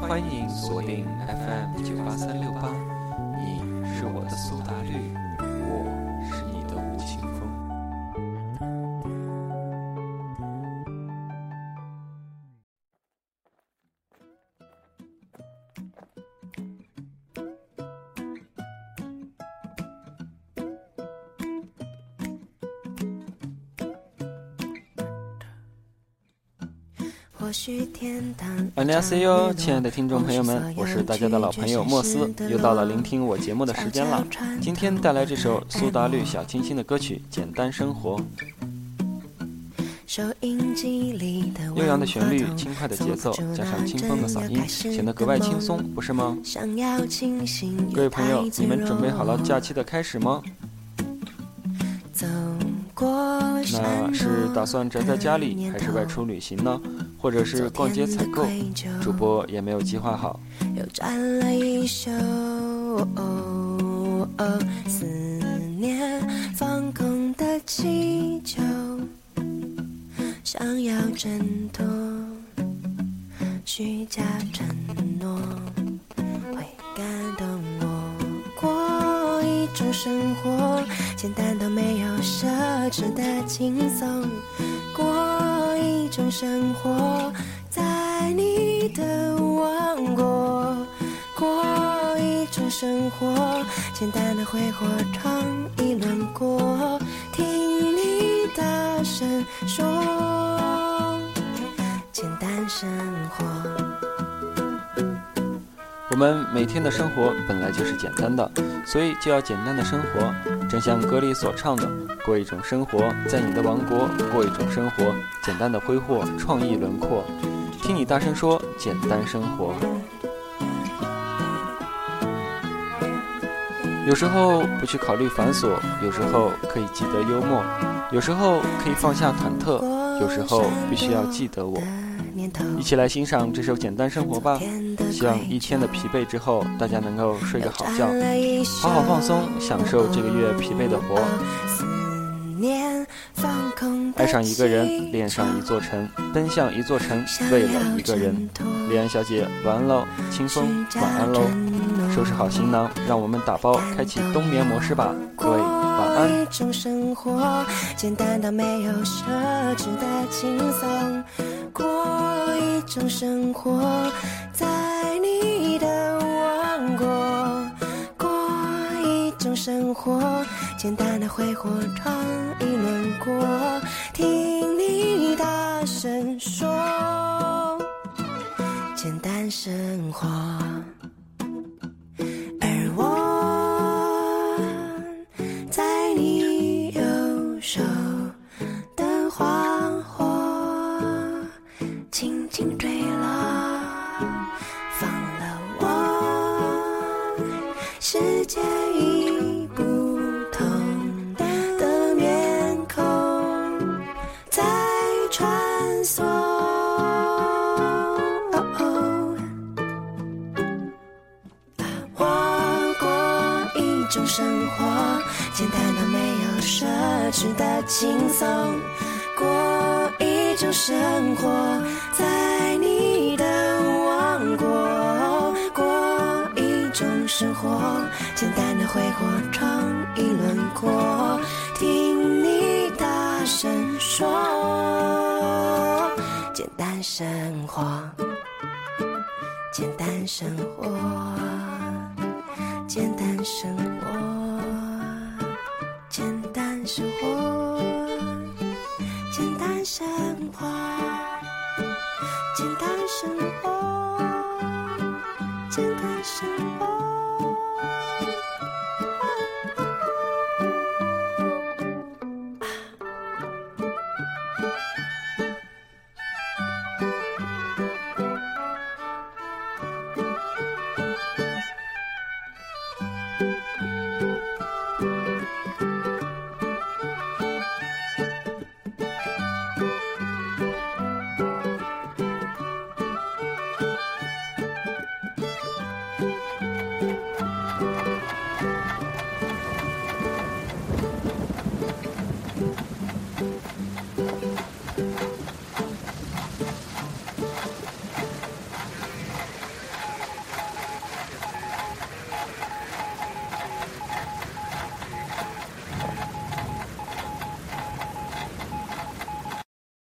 欢迎锁定 FM 九八三六八，你是我的苏打绿，안녕하세요，亲爱的听众朋友们，我是大家的老朋友莫斯，又到了聆听我节目的时间了。今天带来这首苏打绿小清新的歌曲《简单生活》。悠扬的旋律，轻快的节奏，加上清风的嗓音，显得格外轻松，不是吗？各位朋友，你们准备好了假期的开始吗？ 那是打算宅在家里，还是外出旅行呢？或者是逛街采购？主播也没有计划好。又转了一宿，思念种生活，简单到没有奢侈的轻松，过一种生活，在你的王国，过一种生活，简单的挥霍创意轮过，听你大声说，简单生活。我们每天的生活本来就是简单的，所以就要简单的生活。正像歌里所唱的，过一种生活，在你的王国过一种生活，简单的挥霍创意轮廓。听你大声说，简单生活。有时候不去考虑繁琐，有时候可以记得幽默，有时候可以放下忐忑，有时候必须要记得我。一起来欣赏这首《简单生活》吧。希望一天的疲惫之后，大家能够睡个好觉，好好放松，享受这个月疲惫的活。爱上一个人，恋上一座城，奔向一座城，为了一个人。李安小姐，晚安喽！清风，晚安喽！收拾好行囊，让我们打包，开启冬眠模式吧。各位，晚安。一种生活，简单到没有奢侈的轻松。过一种生活，在你的王国。过一种生活，简单的挥霍尝一轮过。听你大声说，简单生活。了，放了我世界已不同的面孔在穿梭。我过一种生活，简单到没有奢侈的轻松。过一种生活，在生活，简单的挥霍创意轮廓。听你大声说，简单生活。简单生活，简单生活，简单生活，简单生活，简单生活，简单生活。